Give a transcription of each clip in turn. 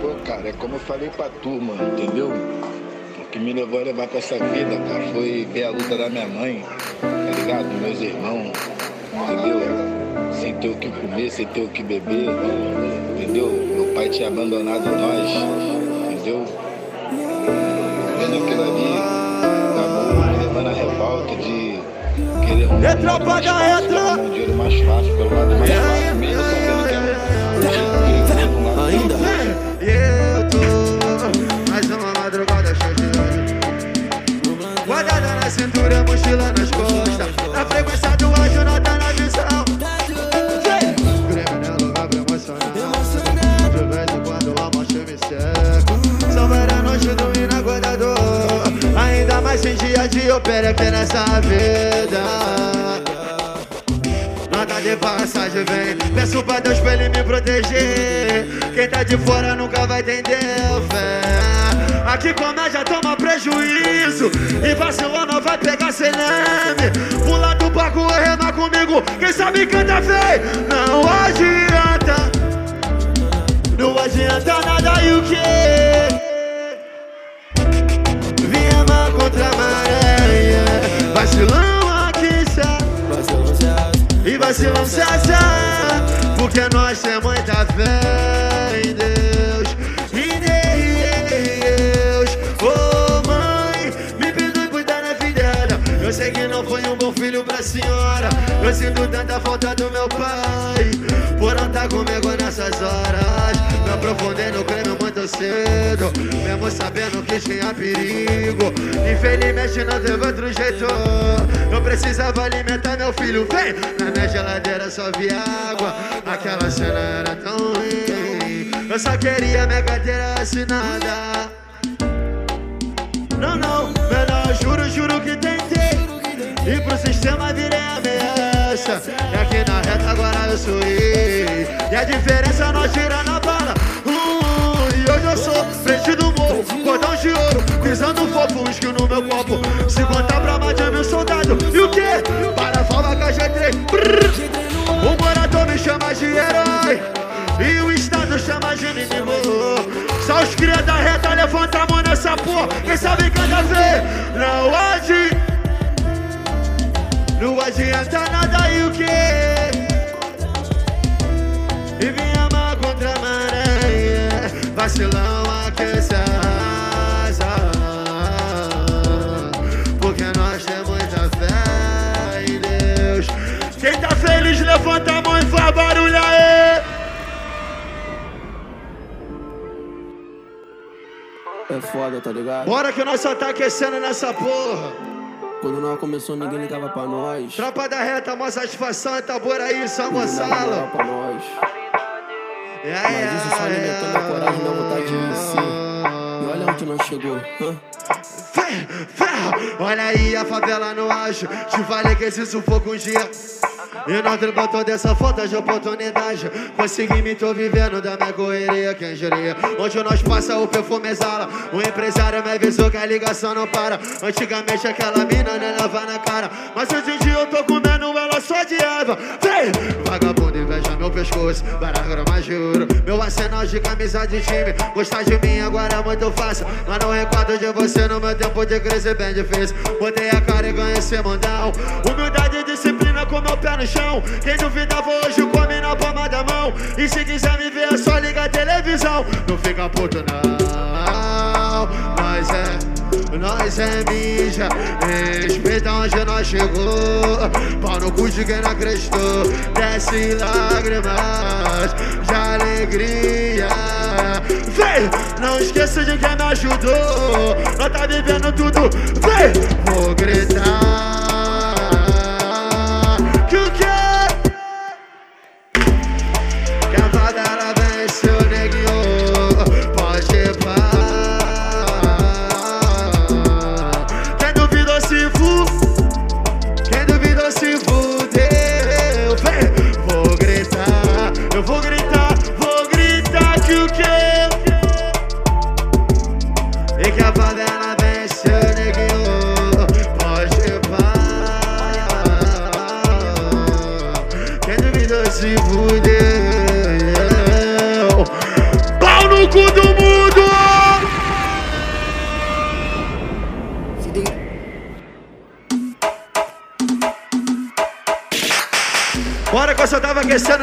Pô, cara, é como eu falei pra tu, mano, entendeu? O que me levou a levar pra essa vida, cara, foi ver a luta da minha mãe, tá ligado? Meus irmãos, entendeu? Sem ter o que comer, sem ter o que beber, entendeu? Meu pai tinha abandonado nós, entendeu? Vendo aquilo ali, acabou me levando a revolta de querer um, É tropa mais fácil, um dinheiro mais fácil, pelo lado mais fácil, mesmo mochila nas costas. Na frequência do anjo, nota na visão. Grêmio é lugar pra emocionar. De vez em quando a morte me cerca. São várias noites dormindo acordador. Ainda mais sem dia de opera aqui nessa vida. Nota de passagem vem Peço pra Deus pra ele me proteger Quem tá de fora nunca vai entender fé Aqui comédia toma prejuízo E vacilou não vai pegar sem leme. Pula do barco ou remar comigo Quem sabe canta feio. Não adianta Não adianta nada e o que Viemos contra a maré Vacilão aqui sabe e vacilão se Porque nós temos muita fé senhora. Eu sinto tanta falta do meu pai Por não estar comigo nessas horas. Me aprofundei no crime muito cedo Mesmo sabendo que tinha perigo. Infelizmente não teve outro jeito. Eu precisava alimentar meu filho. Vem! Na minha geladeira só vi água. Aquela cena era tão ruim. Eu só queria minha carteira assinada. Não, não, menor, juro, juro que tentei E pro sistema virei ameaça E aqui na reta agora eu sou rei E a diferença nós tira na bala. Uh, E hoje eu sou frente do morro Cordão de ouro, pisando fofo Whisky no meu copo. Se contar pra mais de mil soldados E o quê? Para a falva KG3 Brrr. O morador me chama de herói E o estado chama de inimigo. Só os cria da reta levanta a mão nessa porra. Quem sabe cada vez Não adianta não adianta nada e o que? E vinha mal contra a maré. Vacilão aquece a asa Porque nós temos muita fé em Deus. Quem tá feliz levanta a mão e faz barulho aí É foda, tá ligado? Bora que nós só tá aquecendo nessa porra Quando nós começou, ninguém ligava pra nós. Tropa da reta, maior satisfação é Taboraí, São Gonçalo pra nós. É, Mas isso só alimentou minha coragem e minha vontade de vencer. Onde nós chegou. hã? Olha aí a favela no auge. Te falei que esse sufoco um dia. E nós dribla toda essa falta de oportunidade. Consegui me tô vivendo da minha correria, quem diria? Onde nós passa o perfume exala. O empresário me avisou que a ligação não para. Antigamente aquela mina nem leva na cara. Mas hoje em dia eu tô comendo ela só de erva. Vem! Vagabundo inveja meu pescoço. Baragra mais de ouro. Meu arsenal de camisa de time. Gostar de mim agora é muito fácil. Mas não recordo de você no meu tempo de crescer bem difícil. Botei a cara e ganhei esse mundão. Humildade e disciplina com meu pé no chão. Quem duvidava hoje come na palma da mão. E se quiser me ver é só ligar a televisão. Não fica puto não. Nós é, nós é mídia. Respeita onde nós chegou. Pau no cu de quem não acreditou. Desce lágrimas de alegria. Vem, não esqueça de quem me ajudou. Nós tá vivendo tudo. Vem, vou gritar.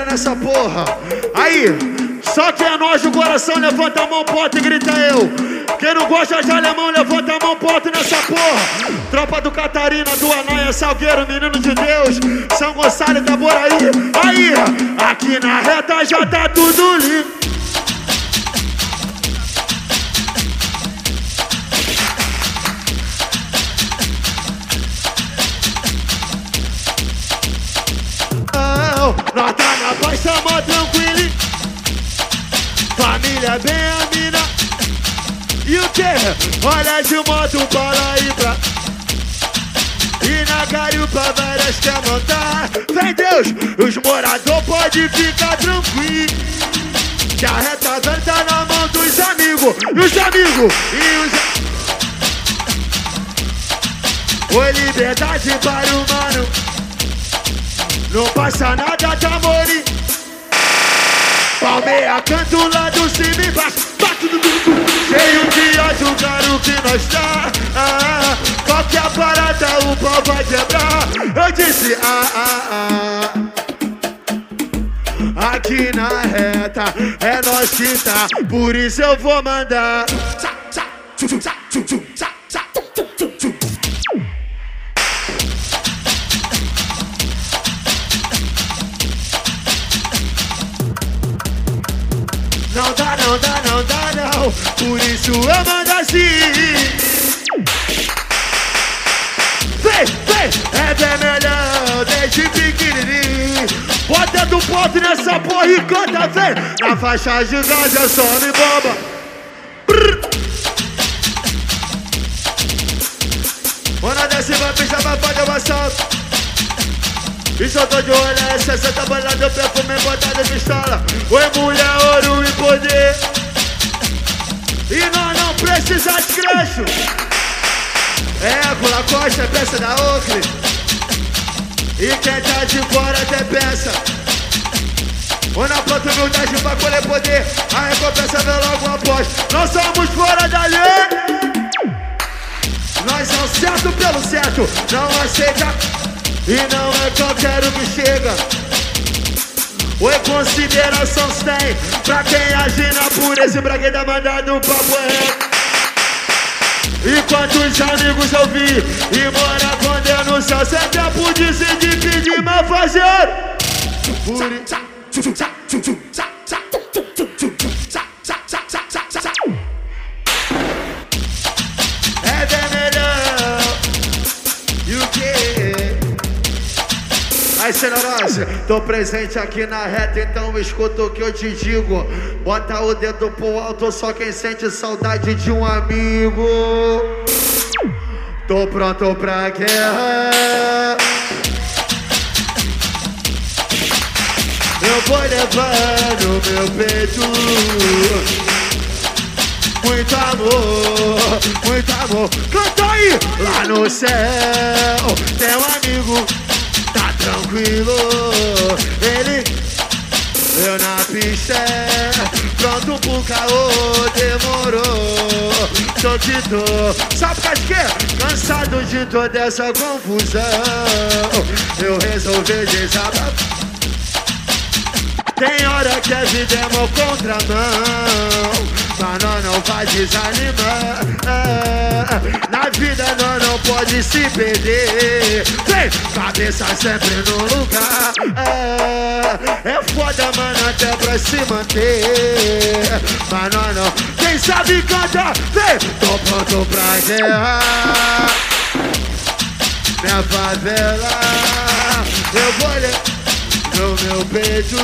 Nessa porra. Aí, só quem é nós do coração, levanta a mão, porta e grita eu. Quem não gosta de alemão, levanta a mão, porta nessa porra. Tropa do Catarina, do Anaia, Salgueiro, menino de Deus. São Gonçalo da Boraí. Aí, aqui na reta já tá tudo limpo. Nós tá na paz, tamo tranquilo. Família bem a mina. E o que? Olha de moto para ir pra. E na garupa várias quer montar. Vem Deus, os moradores pode ficar tranquilo. Que a reta tá na mão dos amigos. E os amigos, e os Oi, liberdade para o mano. Não passa nada de amor. Palmeia, canto lá do cima e baixo. Cheio de ódio, claro que nós tá. Ah, qualquer parada o pau vai quebrar. Eu disse, ah, ah, ah. Aqui na reta é nós que tá, por isso eu vou mandar. Não dá, não dá, não dá, não. Por isso eu mando assim. Vem, vem, é bem melhor desde pequenininho. Bota do ponto nessa porra e canta, vem. Na faixa de gás é só me bomba. Brrr. Mano, vai pisar, vai fazer o assalto. Bicho, eu tô de olho, é 60 balas de perfume botado de pistola. Oi, mulher, ouro e poder. E nós não precisa de crecho. É, com Lacoste, é peça da Oakley. E quem tá de fora até pensa. Ou na planta humildade pra colher poder. A recompensa vem logo após. Nós somos fora da lei. Nós é o certo pelo certo. Não aceita. E não é qualquer um que chega. Oi, consideração tem. Pra quem age na pureza e pra quem tá mandando um papo reto E quantos amigos eu vi E mora quando no céu Sem tempo de se dividir, mas fazer. Puri Cenourose, tô presente aqui na reta, então escuta o que eu te digo. Bota o dedo pro alto, só quem sente saudade de um amigo. Tô pronto pra guerra. Eu vou levar no meu peito muito amor, muito amor. Canta aí! Lá no céu, tem um amigo tranquilo. Ele, eu na pista, pronto pro caô, demorou. Tô que tô, sabe que Cansado de toda essa confusão. Eu resolvi desabafar. Tem hora que a vida é uma contramão mas nós não vai desanimar. Na vida nós não pode se perder. Vem, cabeça sempre no lugar. É foda, mano, até pra se manter. Mas nós não. Quem sabe canta, vem, tô pronto pra guerra. Minha favela, eu vou ler no meu peito.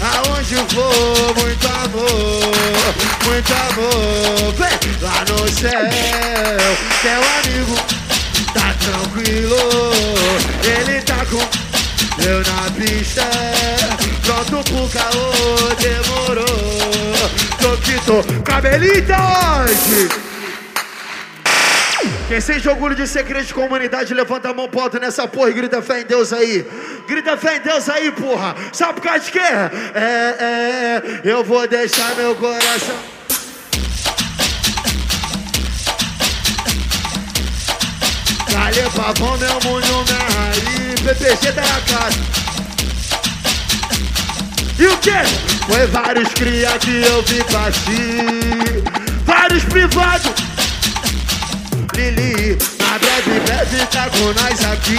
Aonde for, muito amor, muito amor. Vem lá no céu, teu amigo tá tranquilo. Ele tá com eu na pista, pronto pro caô, demorou. Tô que tô, cabelitos! Quem sente orgulho de ser crente de comunidade, levanta a mão, bota nessa porra e grita fé em Deus aí. Grita fé em Deus aí, porra. Sabe por causa de quê? É, é, é, eu vou deixar meu coração. Dale pavão, meu mundo, minha raiz. PPG tá na casa. E o quê? Foi vários cria que eu vi partir. Vários privados. Lili, na breve, breve tá com nós aqui.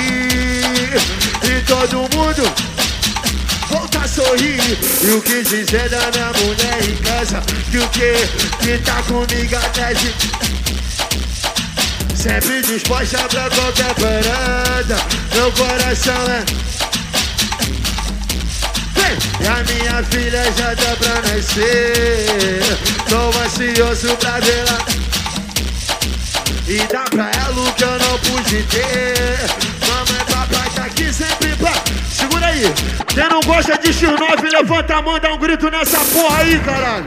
E todo mundo volta a sorrir. E o que dizer da minha mulher em casa? Que o que? Que tá comigo até de. Sempre disposta pra qualquer parada. Meu coração é. E a minha filha já tá pra nascer. Tô ansioso pra vê-la. E dá pra ela o que eu não pude ter. Mamãe, papai tá aqui sempre pra. Segura aí. Quem não gosta de X9, levanta a mão, dá um grito nessa porra aí, caralho.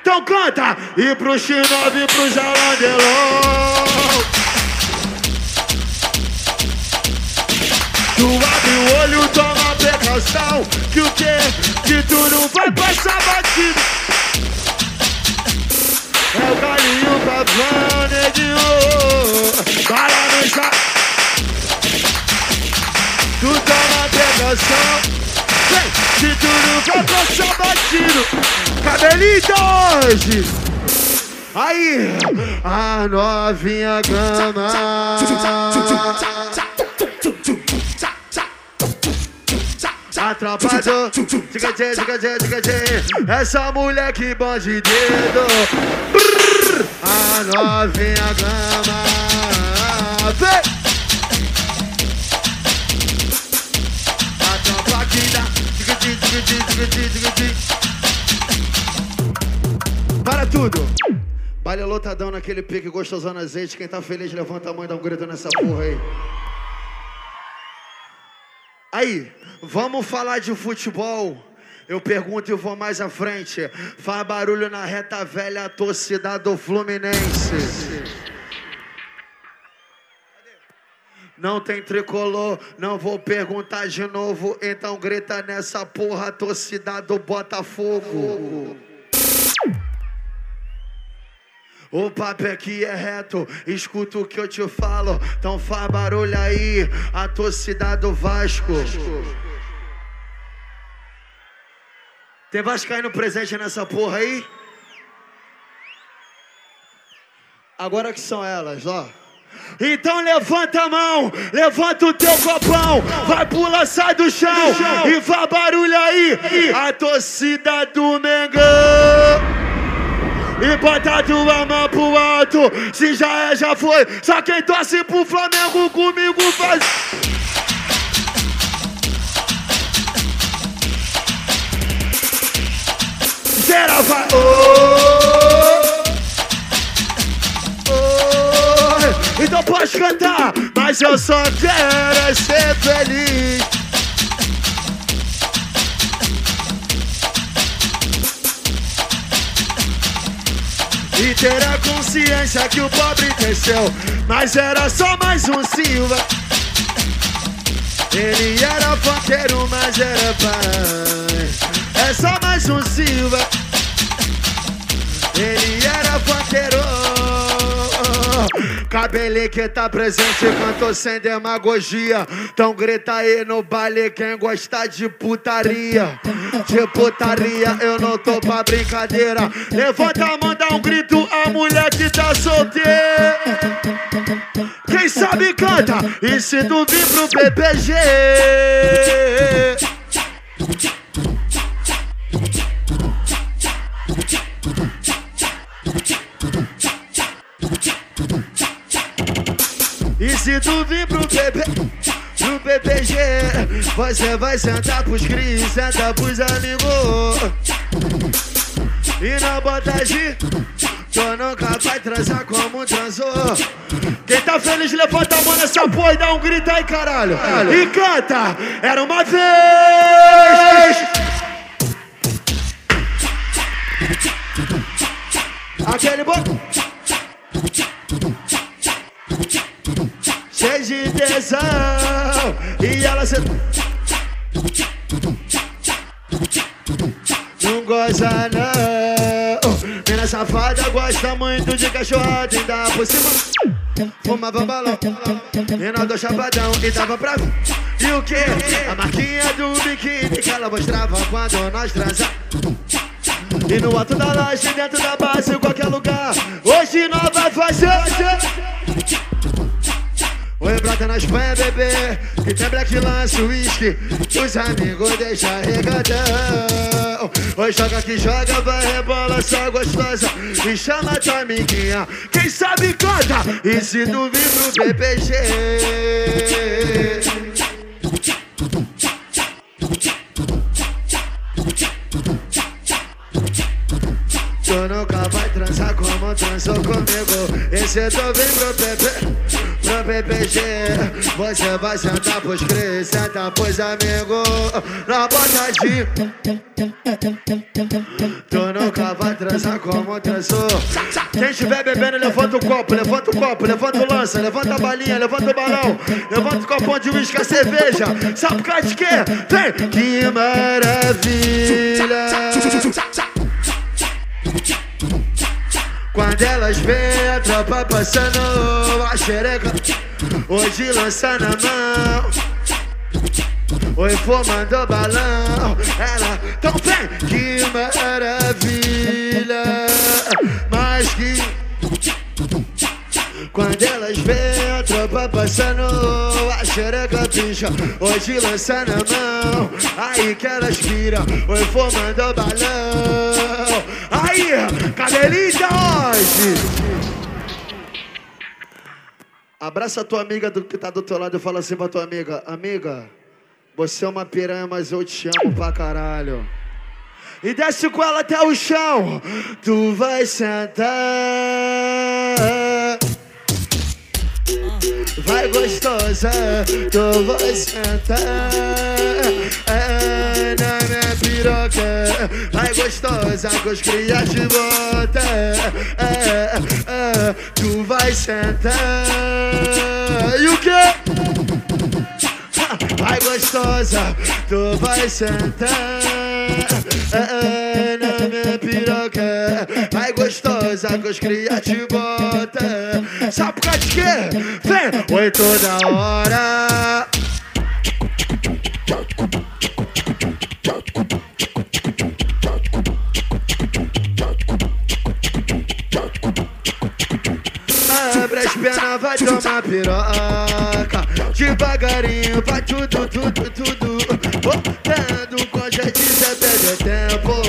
Então canta! E pro X9 e pro Jalandelon. Tu abre o olho, toma precaução. Que o quê? Que tu não vai passar batido. É o galinho neguinho. Bala no chão. Tu toma precaução. Vem, se tu não vai passar batido. Cabelitos! Aí, a novinha gama. Atrapalhou. Essa mulher que bom de dedo. A novinha gama. Vem! Para tudo. Baile lotadão naquele pique gostosão azeite. Quem tá feliz, levanta a mão e dá um grito nessa porra aí. Aí, vamos falar de futebol. Eu pergunto e vou mais à frente. Faz barulho na reta velha a torcida do Fluminense. Não tem tricolor, não vou perguntar de novo. Então grita nessa porra torcida do Botafogo. O papo aqui é reto, escuta o que eu te falo. Então faz barulho aí, a torcida do Vasco. Tem Vascaíno presente nessa porra aí? Agora que são elas, ó. Então levanta a mão, levanta o teu copão, vai pular, sai do chão e faz barulho aí. A torcida do Mengão. E bota tua mão pro alto Se já é, já foi Só quem torce pro Flamengo comigo faz Geral vai oh, oh. Então pode cantar Mas eu só quero é ser feliz. E ter a consciência que o pobre cresceu Mas era só mais um Silva. Ele era funkeiro, mas era pai. É só mais um Silva Ele era funkeiro Cabele que tá presente, cantou sem demagogia. Então grita aí no baile quem gosta de putaria. De putaria, eu não tô pra brincadeira. Levanta a mão, dá um grito, a mulher que tá solteira. Quem sabe canta, e se tu vir pro PPG. E se tu vir pro bebê, pro PPG, você vai sentar pros cris, senta pros amigos. E na botagem, tu nunca vai transar como transou. Quem tá feliz, levanta a mão nessa porra e dá um grito aí, caralho. E canta, era uma vez. Aquele botão. Cheio de tesão E ela se... Não goza não Menina safada gosta muito de cachorrada Ainda por cima fumava balão. Nós dois chapadão e dava pra ver. E o que? A marquinha do biquíni que ela mostrava quando nós transamos. E no alto da loja, dentro da base, em qualquer lugar. Hoje nós vai fazer. Oi, brota na Espanha, bebê Que tem black lance, whisky Os amigos deixa regadão. Oi, joga que joga, vai rebola, só gostosa. Me chama tua amiguinha Quem sabe canta E se tu vir pro BBG Tu nunca vai transar como transou comigo. Esse tu vem pro bebê pro PPG Você vai sentar pros cris, senta pros amigos Na botadinha Tu nunca vai transar como transou Quem estiver bebendo, levanta o copo, levanta o copo, levanta o lança Levanta a balinha, levanta o balão Levanta o copão de uísque, a cerveja Sabe por de quê? Vem! Que maravilha quando elas veem a tropa passando a xereca Hoje lança na mão. Oi, formando balão. Ela tão bem, que maravilha Mas que quando elas veem a tropa passando, a xereca picha Hoje lança na mão, aí que elas viram Oi, formando balão Aí, cabelinha hoje Abraça a tua amiga do, que tá do teu lado e fala assim pra tua amiga Amiga, você é uma piranha, mas eu te amo pra caralho e desce com ela até o chão. Tu vai sentar. Vai gostosa, tu vai sentar é, na minha piroca. Vai gostosa, com os crias de bota. É, é, tu vai sentar. E o quê? Vai gostosa, tu vai sentar na minha piroca. Vai gostosa, que os cria te bota. Sabe por de quê? Vem! Oi toda hora. Abre as pernas, vai tomar piroca Devagarinho, vai tudo, tudo, tudo gente, perde tempo.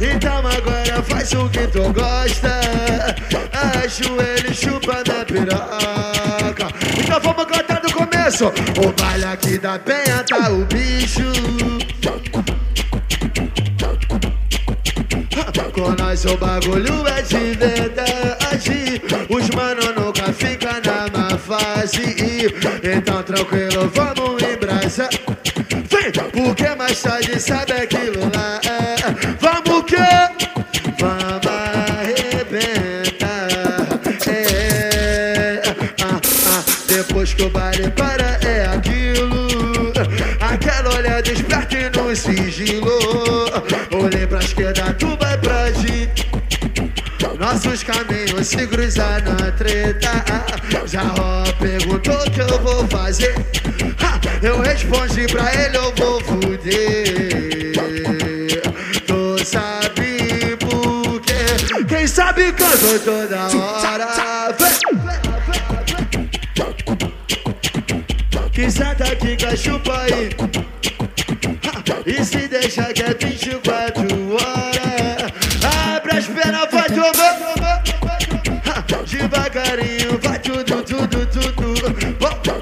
Então agora faz o que tu gosta. Ajoelho, chupa na piroca. Então vamos cantar do começo. O baile aqui da penha tá o bicho. Com nós o bagulho é de verdade. Os mano nunca fica na má fase. Então tranquilo, vamos em brasa Vem, porque mais tarde sabe aquilo lá? Vamos que? Vamos arrebentar. É, ah, ah, Depois que o baile para é aquilo. Aquela olhada esperta e no sigilo. Olhei pra esquerda, tu vai pra direita nossos caminhos se cruzar na treta. Já ó, perguntou o que eu vou fazer Eu respondi pra ele, eu vou fuder. Tu sabe por quê? Quem sabe canto toda hora. Que senta aqui, que chupa aí tudo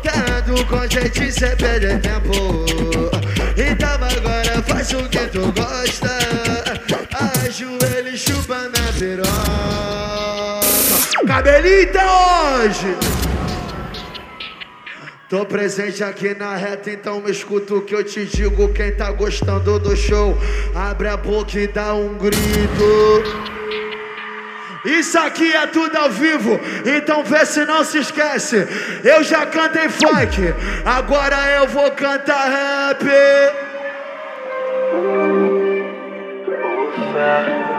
Voltando com gente, cê perde tempo Então agora faz o que tu gosta Ajoelha e chupa minha piroca Cabelita hoje Tô presente aqui na reta, então me escuta o que eu te digo. Quem tá gostando do show, abre a boca e dá um grito. Isso aqui é tudo ao vivo, então vê se não se esquece. Eu já cantei funk, agora eu vou cantar rap.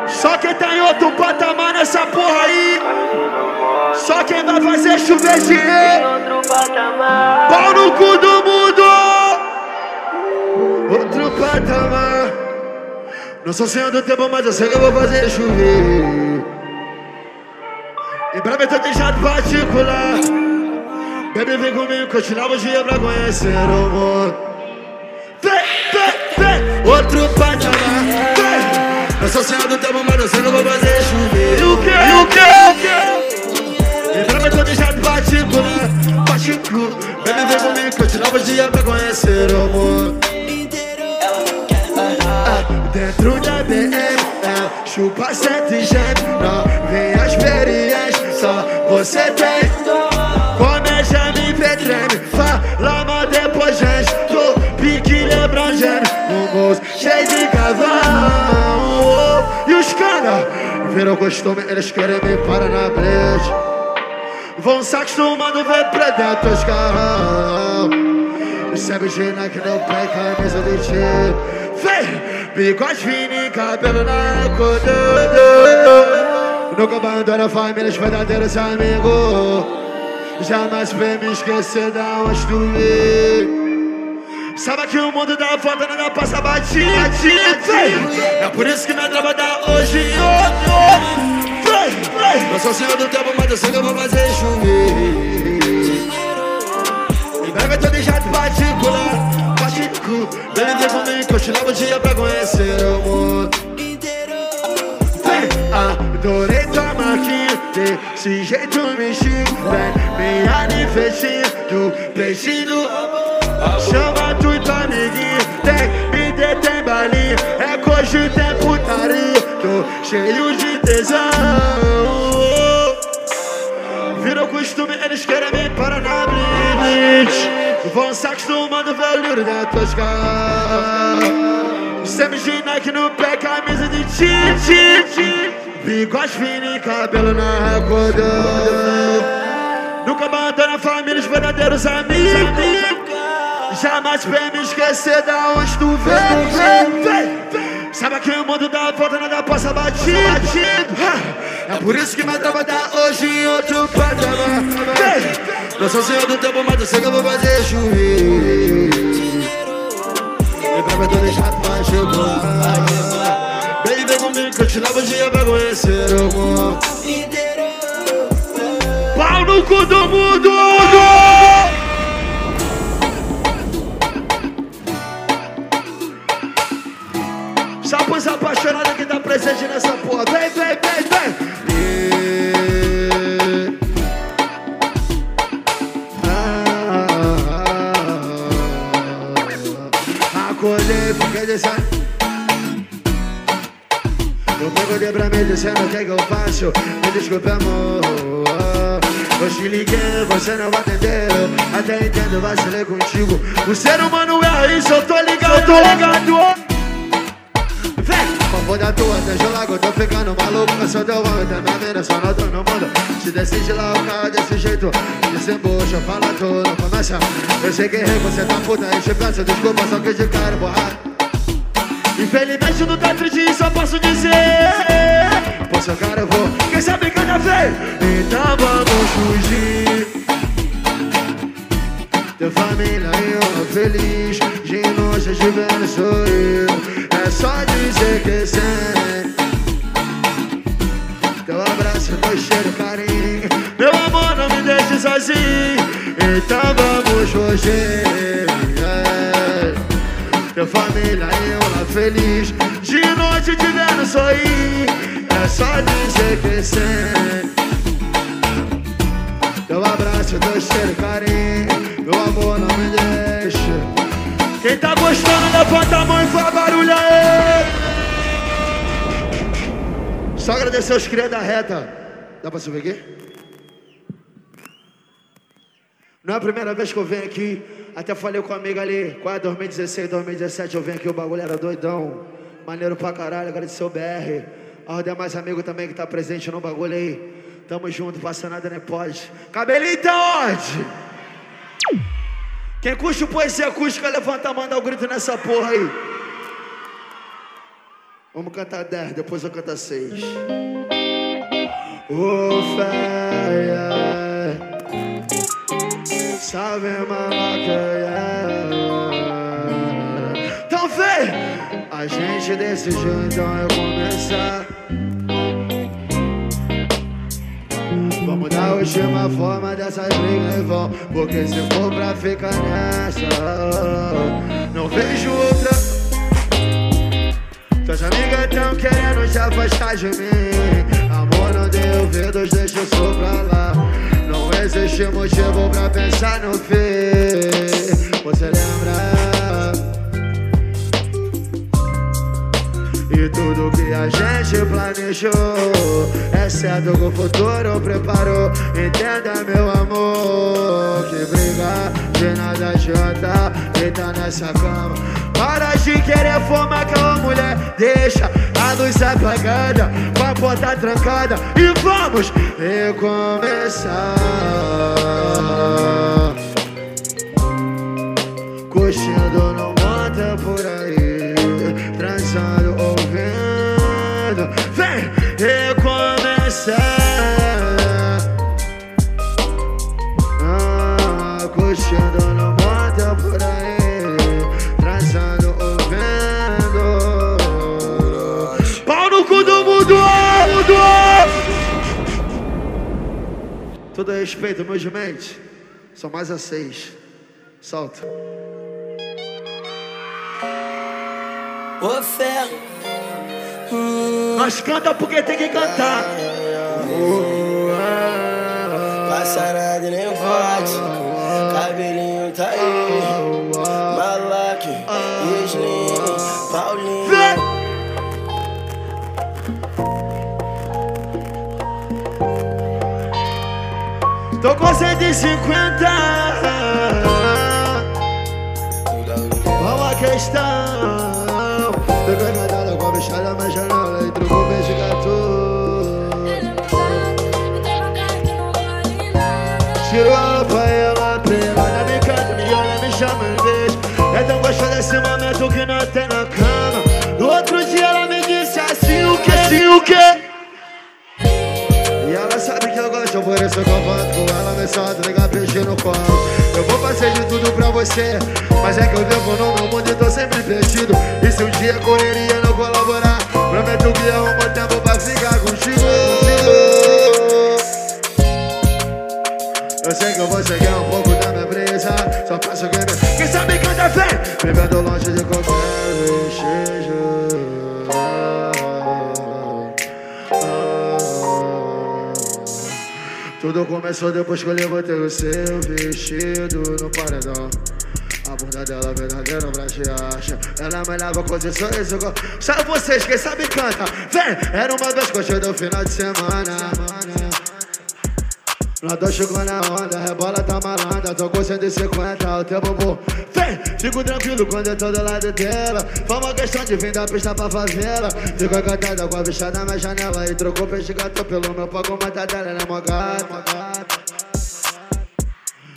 Só quem tá em outro patamar nessa porra aí. Só quem vai fazer chover dinheiro. Pau no cu do mundo. Outro patamar. Não sou senhor do tempo, mas eu sei que eu vou fazer chover. Em breve eu tô deixado particular. Baby, vem comigo, continuar o dia pra conhecer o mundo. Vem, vem, vem. Outro patamar. Vem. Não sou senhor do tempo, mas eu que eu vou fazer chover. E o que? E o que? O que? Em breve eu tô deixado particular. Particular. Baby, vem comigo, continuar o dia pra conhecer o mundo. Dentro da BM, chupa sete gente Não vem a experiência, só você tem. A me ver treme, fala mas depois gente. Tô pique James, um bolso cheio de cavalo E os caras, viram costume, eles querem me parar na brecha Vão se acostumando ver os carros Sabe Gina que não pega camisa de tiro. Vem, bigode fino e cabelo na cor Nunca abandona a família, os verdadeiros amigos. Jamais vem me esquecer da onde tu veio Sabe que o mundo dá volta, nada passa batido É por isso que minha trava dá hoje Vem, vem. Eu sou senhor do tempo, mas eu sei que eu vou fazer chover Em breve eu tô deixado particular. Particular Vem ver comigo, continuava o dia pra conhecer o mundo Adorei tua marquinha Desse jeito me chico Vem, me anifestinho Do peitinho Chama tu e tua amiguinha Tem, me detém balinha. É coxa tem putaria Tô cheio de tesão. Virou costume, eles querem me parar na blitz. Vão se acostumando, velho, dentro dos de Nike no pé, camisa de tite Bigode fino e cabelo na cordão Nunca abandona a família, os verdadeiros amigos Jamais vem me esquecer da onde tu vem, Sabe que o mundo dá volta, nada passa batido. É por isso que minha trava tá hoje em outro patamar Não sou senhor do tempo, mas eu sei que eu vou fazer chover E pra mim tô deixado pra dia pra conhecer o mundo Pau no cu do mundo! Só pros apaixonados que tá presente nessa porra. Vem, vem, vem, vem. E... Ah, Acordei porque descendo. Dizendo o que, que eu faço. Me desculpe, amor. Eu te liguei, você não vai atender. Até entendo, vacilei contigo. O ser humano é isso, eu tô ligado, eu tô ligado. Vem! Favor da tua, deixa eu largo, tô ficando maluco Eu sou teu homem, tem minha mina, só não tô no mundo Se decide lá o carro desse jeito Desembucha, fala tudo, começa Eu sei que errei, você tá puta, eu te peço desculpa Só que de cara borrado Infelizmente não tá triste, só posso dizer Pô, seu cara eu vou, quem sabe já veio Então vamos fugir. Teu família e eu feliz De de vendo sou eu É só dizer que sim. Teu abraço, teu cheiro, carinho. Meu amor, não me deixe sozinho. Então vamos fugir. É. Teu família e eu feliz De noite te vendo sorrir É só dizer que sim Teu abraço, teu cheiro, carinho. Meu amor, não me deixa Quem tá gostando, levanta a mão e faz barulho aí. Só agradecer os crias da reta. Dá pra subir aqui? Não é a primeira vez que eu venho aqui. Até falei com a amiga ali Qual é 2016, 2017 Eu venho aqui, o bagulho era doidão. Maneiro pra caralho, agradecer o BR Aos demais amigos também que tá presente no bagulho aí Tamo junto, passa nada nem pode Cabelinho tá onde? Quem curte poesia acústica, levanta a mão, dá o um grito nessa porra aí. Vamos cantar 10, depois eu canto 6. Ô fé, Salve malaca, Então A gente decidiu então eu começar. Vamos dar a última forma dessas brigas e vão. Porque se for pra ficar nessa, não vejo outra. Tuas amigas tão querendo te afastar de mim Amor, não deu ouvidos, deixa eu pra lá Não existe motivo pra pensar no fim Você lembra? E tudo que a gente planejou. Exceto que o futuro preparou Entenda meu amor Que brigar de nada adianta Deita nessa cama. Para de querer formar aquela mulher Deixa a luz apagada Com a porta trancada. E vamos recomeçar Todo respeito, meus dementes. São mais a seis. Solta. Ô ferro. Nós canta porque tem que cantar. Nem forte, Com 150. Vamos a questão. Pegou enganada com a bichada na janela e trocou beijo gato. Tirou a roupa e ela pelada me canta, me olha, me chama e beijo. É tão gostoso desse momento que não tem na cama. No outro dia ela me disse assim o que, assim o que. Por isso que eu volto com ela me solta, ligar peixe no colo. Eu vou fazer de tudo pra você, mas é que eu devo no meu mundo e tô sempre perdido. E se um dia correria não colaborar, prometo que arrumo tempo começou depois que eu levantei o seu vestido no paredão. A bunda dela verdadeira pra te acha. Ela me leva com esse sorriso Sabe vocês, quem sabe canta Vem! Era uma das coxas do final de semana. Nós dois chegou na onda, rebola tá malandra Tô com 150, o teu bumbum Vem, fico tranquilo quando eu tô do lado dela Foi uma questão de vir da pista pra favela Ficou encantada com a bichada na minha janela E trocou peixe gato pelo meu pau com uma dela, ela é mó gata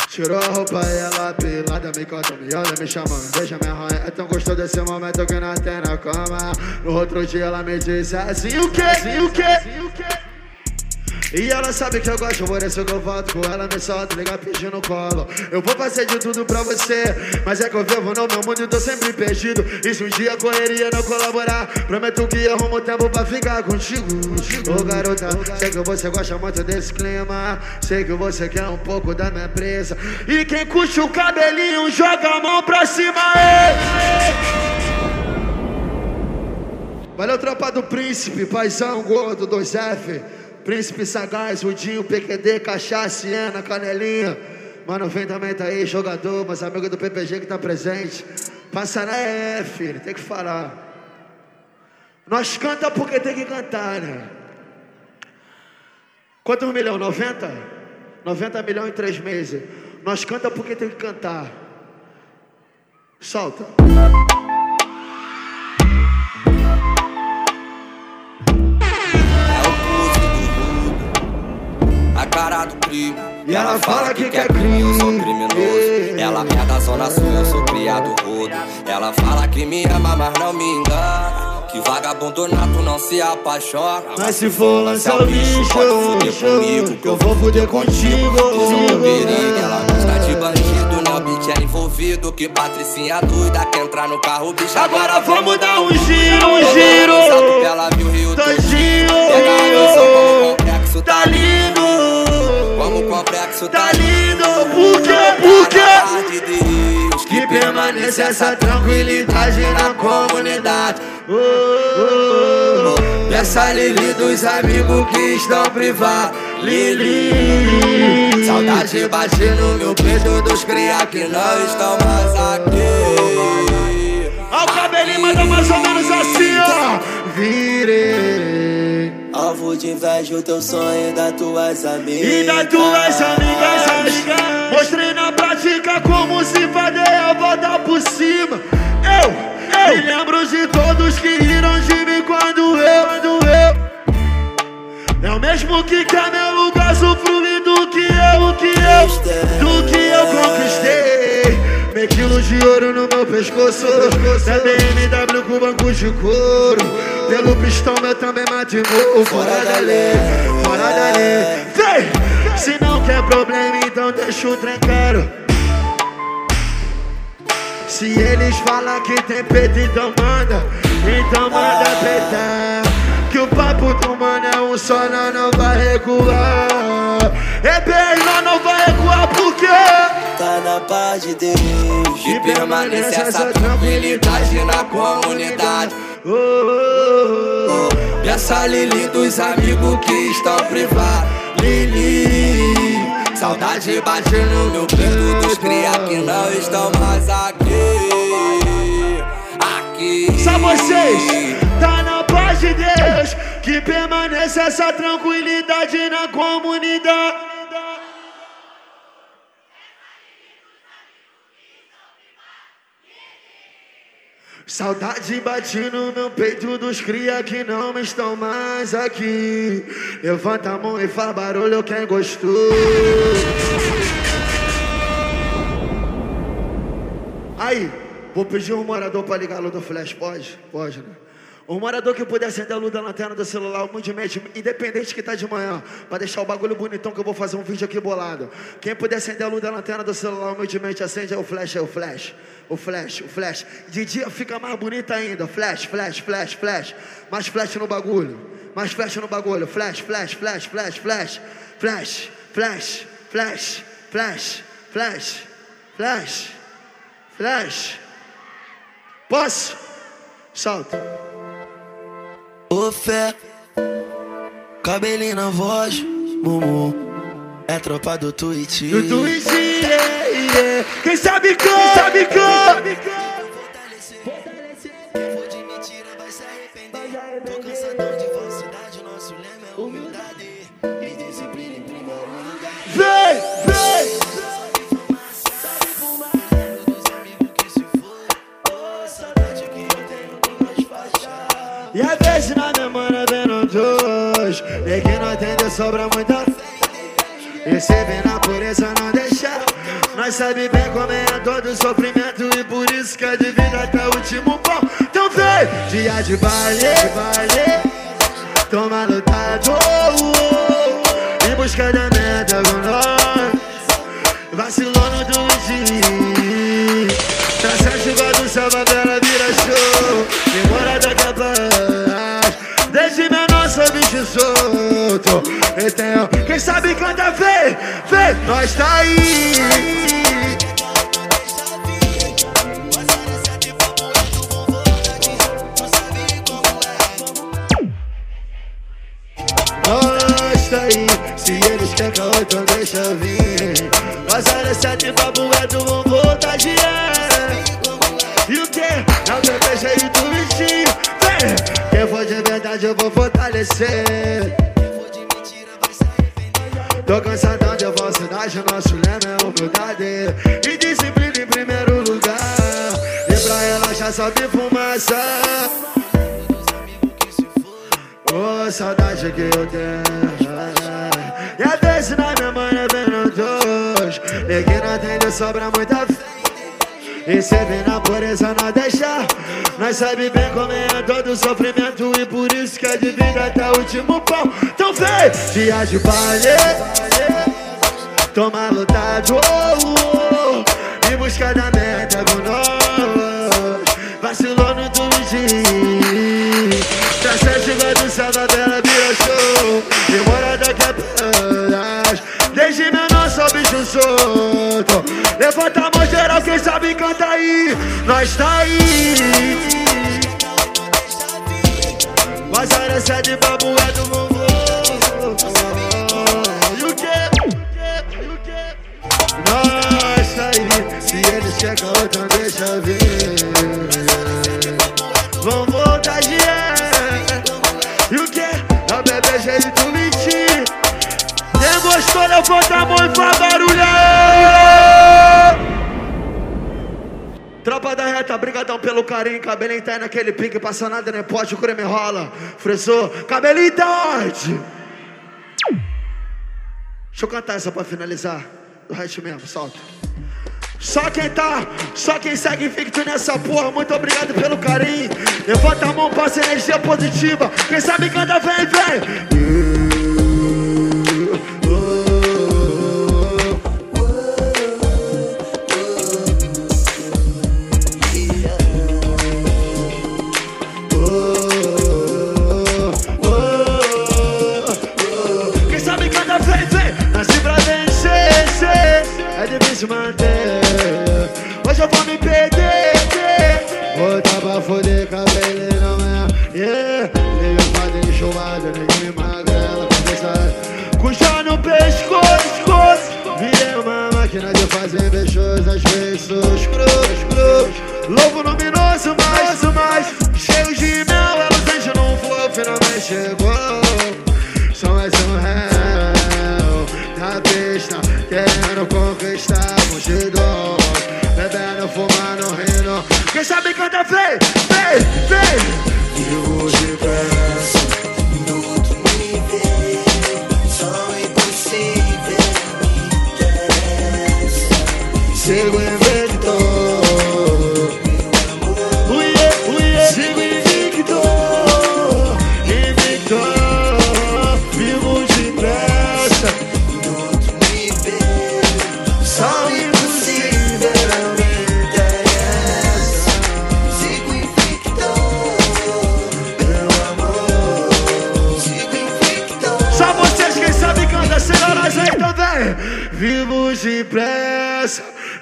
Tirou a roupa e ela pilada Me conta, me olha, me chamando Deixa me arranhar É tão gostoso desse momento que nós tem na cama No outro dia ela me disse assim O que? Assim, o que? Assim, o que? E ela sabe que eu gosto, por isso que eu volto com ela me solta, liga pedindo no colo. Eu vou fazer de tudo pra você, mas é que eu vivo no meu mundo e tô sempre perdido. E se um dia correria não colaborar, prometo que arrumo tempo pra ficar contigo. Ô garota, sei que você gosta muito desse clima, sei que você quer um pouco da minha presa. E quem curte o cabelinho, joga a mão pra cima, ei! Valeu, tropa do príncipe, paizão, gordo, 2F. Príncipe Sagaz, Rudinho, PQD, Cachaça, Siena, Canelinha. Mano, vem também, tá aí, jogador, mas amigo do PPG que tá presente. Passará é, filho, tem que falar. Nós canta porque tem que cantar, né? Quantos milhões? 90? 90 milhões em três meses. Nós canta porque tem que cantar. Solta. Cara do crime. E ela fala que quer crime. Eu sou criminoso. Ela é da zona sul, eu sou criado rodo. Ela fala que me ama, mas não me engana. Que vagabundo nato não se apaixona. Mas se for lançar o bicho, pode fuder comigo. que eu vou fuder contigo. Visão perigo, ela gosta de bandido, né? O bitch é envolvido. Que patricinha doida quer entrar no carro, bicho. Agora vamos dar um giro, um giro. Ela viu o Rio Todinho. Pega a Tá lindo. Por quê? Por quê? De Que permaneça essa tranquilidade na comunidade. Oh, oh, oh. Lili dos amigos que estão privados. Lili. Saudade bate no meu peito dos cria que não estão mais aqui. Ó, o cabelinho manda mais ou menos assim, ó. Virei. Alvo de inveja o teu sonho das tuas amigas. E das tuas amigas, amigas. Mostrei na prática como se fazer a volta por cima. Eu, eu me lembro de todos que riram de mim quando eu, quando eu. É o mesmo que quer meu lugar, usufruir do que eu, que eu, do que eu conquistei. Meio quilo de ouro no meu pescoço, é BMW com banco de couro. Pelo pistão eu também mato morro, fora da lei, fora da lei. Vem! Se não quer problema, então deixa o trem caro. Se eles falam que tem peito, então manda, então manda peitar. Que o papo do mano é um só, nós não vai recuar. É bem, paz de Deus. Que permanece essa tranquilidade na comunidade. Oh, oh, oh. E essa Lili dos amigos que estão privados. Lili, saudade bate no meu peito dos cria que não estão mais aqui. Aqui. Só vocês, tá na paz de Deus. Que permanece essa tranquilidade na comunidade. Saudade bate no peito dos cria que não estão mais aqui. Levanta a mão e faz barulho quem gostou. Aí, vou pedir um morador pra ligar a luz do flash, pode? Pode, né? Um morador que puder acender a luz da lanterna do celular, humildemente, independente que tá de manhã, pra deixar o bagulho bonitão que eu vou fazer um vídeo aqui bolado. Quem puder acender a luz da lanterna do celular, humildemente, acende aí o flash, aí o flash. O flash, o flash. De dia fica mais bonito ainda. Flash, flash, flash, flash. Mais flash no bagulho. Mais flash no bagulho. Flash, flash, flash, flash, flash. Flash, flash, flash, flash, flash, flash, flash. Posso? Solta. Fé, cabelinho na voz, mumu. É tropa do Twitch. Do Twitch, yeah, yeah. Quem sabe como? Quem sabe como? Sobra muita vem na pureza não deixa. Nós sabe bem como é todo sofrimento E por isso que é de vida até o último pão. Então vem, dia de baile, baile. Toma lutado Em busca da meta com nós. Vacilou no do dia. Tá chuva do favela vira show. Demorada capaz Desde menor sou bicho Então, quem sabe canta, vem, vem Nós tá aí. Nós tá aí. Se eles querem caô, então deixa eu vir. Nós olha sete papo reto, vão voltar de E o que? Não tem peixe aí do bichinho. Vem! Quem for de verdade eu vou fortalecer Tô cansadão de falsidade, nosso lema é humildade E disciplina em primeiro lugar. E pra relaxar só tem fumaça. Ô, saudade que eu tenho. E a vez na minha mãe é vendo dois Ninguém não atende, sobra muita fé E cê vem na pureza não deixar Nós sabe bem como é todo sofrimento E por isso que é de vida até o último pau Então vem, dia de baile. Toma lutado oh, oh, Em busca da meta com nós Sou bicho solto Levanta a mão geral, quem sabe canta aí. Nós tá aí. Mas a herança de babu é do vovô. E o? E quê? Nós tá aí. Se eles chegam, então deixa ver. Vão voltar de E o que? É o bebê jeito gostou, levanta a mão e faz barulho Tropa da reta, brigadão pelo carinho Cabelinho tá aí naquele pique Passa nada, nem pode, o creme rola Fresou, cabelinho tá onde? Deixa eu cantar essa pra finalizar Do resto mesmo, solta só quem tá, só quem segue invicto nessa porra, muito obrigado pelo carinho. Levanta a mão, passa energia positiva. Quem sabe canta, vem, vem. É difícil manter.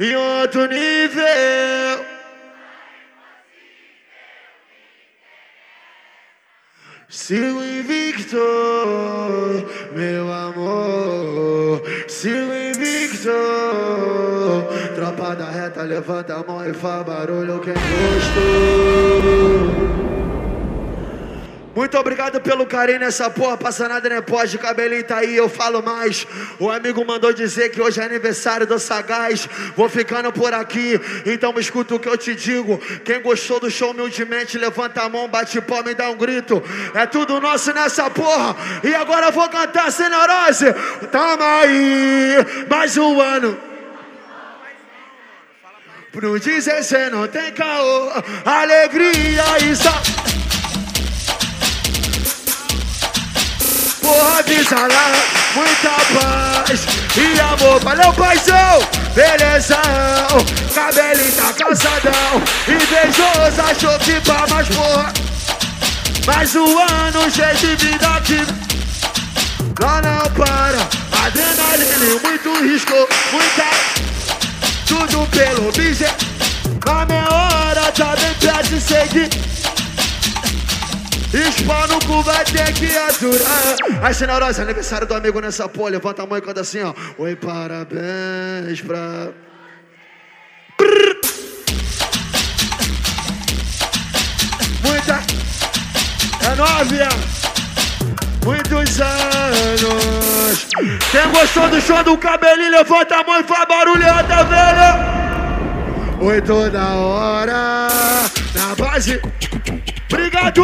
Em outro nível. Sigo invicto, meu amor. Sigo invicto. Tropa da reta, levanta a mão e faz barulho quem gostou. Muito obrigado pelo carinho nessa porra, passa nada nem pode, cabelinho tá aí, eu falo mais. O amigo mandou dizer que hoje é aniversário do Sagaz, vou ficando por aqui, então escuta o que eu te digo. Quem gostou do show humildemente, levanta a mão, bate palma e dá um grito. É tudo nosso nessa porra, e agora eu vou cantar sem neurose. Tamo aí, mais um ano. Pro dizer cê não tem caô, alegria e só. Porra de lá, muita paz e amor. Valeu, paizão! Belezão, cabelinho tá cansadão. Invejoso achou que pá, mas porra. Mais um ano cheio de vida aqui. Lá não para, adrenalina muito risco, muita. Tudo pelo bicho. Na minha hora tá bem perto de seguir. Espão no cu vai ter que aturar. Aí, Senhorosa, aniversário do amigo nessa porra. Levanta a mão e canta assim, ó. Oi, parabéns pra. Prrr. Muita. É nove, ó. Muitos anos. Quem gostou do show do cabelinho, levanta a mão e faz barulho, tá vendo? Oi, toda hora. Na base. Obrigado!